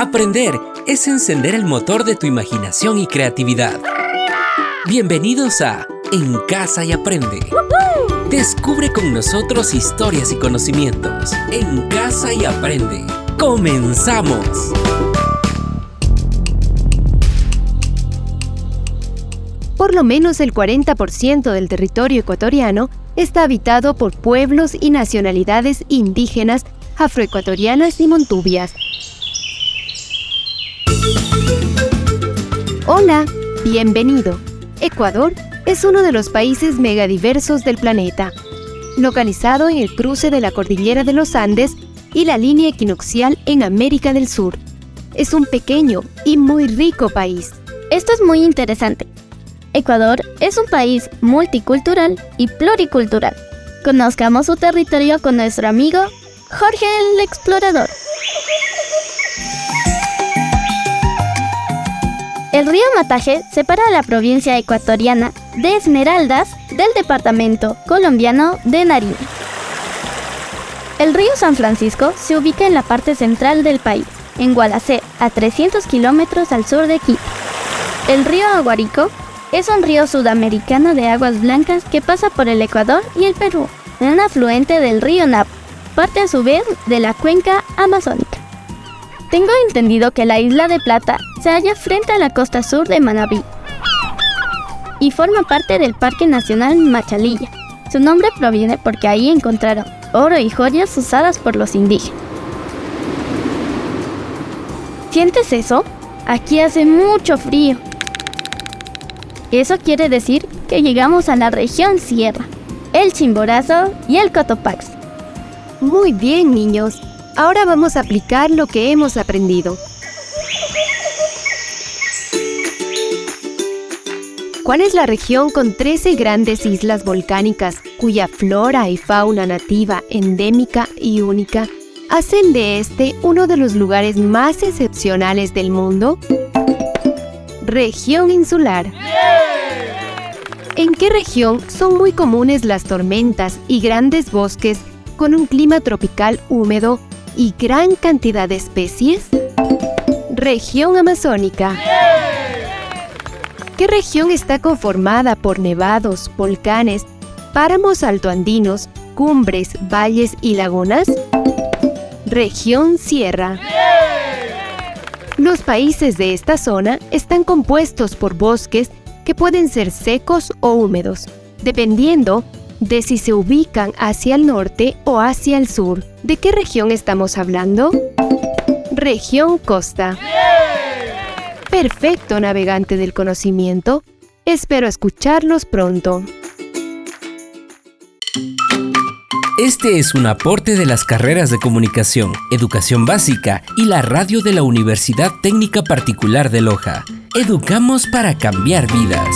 Aprender es encender el motor de tu imaginación y creatividad. Bienvenidos a En Casa y Aprende. Descubre con nosotros historias y conocimientos. En Casa y Aprende. ¡Comenzamos! Por lo menos el 40% del territorio ecuatoriano está habitado por pueblos y nacionalidades indígenas, afroecuatorianas y montubias. Hola, bienvenido. Ecuador es uno de los países megadiversos del planeta, localizado en el cruce de la cordillera de los Andes y la línea equinoccial en América del Sur. Es un pequeño y muy rico país. Esto es muy interesante Ecuador es un país multicultural y pluricultural. Conozcamos su territorio con nuestro amigo Jorge el Explorador. El río Mataje separa la provincia ecuatoriana de Esmeraldas del departamento colombiano de Nariño. El río San Francisco se ubica en la parte central del país, en Gualacé, a 300 kilómetros al sur de Quito. El río Aguarico es un río sudamericano de aguas blancas que pasa por el Ecuador y el Perú, un afluente del río Napo, parte a su vez de la cuenca amazónica. Tengo entendido que la isla de Plata se halla frente a la costa sur de Manabí y forma parte del Parque Nacional Machalilla. Su nombre proviene porque ahí encontraron oro y joyas usadas por los indígenas. ¿Sientes eso? Aquí hace mucho frío eso quiere decir que llegamos a la región Sierra, el Chimborazo y el Cotopaxi. Muy bien, niños. Ahora vamos a aplicar lo que hemos aprendido. ¿Cuál es la región con 13 grandes islas volcánicas cuya flora y fauna nativa, endémica y única hacen de este uno de los lugares más excepcionales del mundo? Región insular. ¿En qué región son muy comunes las tormentas y grandes bosques con un clima tropical húmedo y gran cantidad de especies? Región amazónica. ¿Qué región está conformada por nevados, volcanes, páramos altoandinos, cumbres, valles y lagunas? Región Sierra. Los países de esta zona están compuestos por bosques que pueden ser secos o húmedos, dependiendo de si se ubican hacia el norte o hacia el sur. ¿De qué región estamos hablando? Región costa. Perfecto, navegante del conocimiento. Espero escucharlos pronto. Este es un aporte de las carreras de comunicación, educación básica y la radio de la Universidad Técnica Particular de Loja. Educamos para cambiar vidas.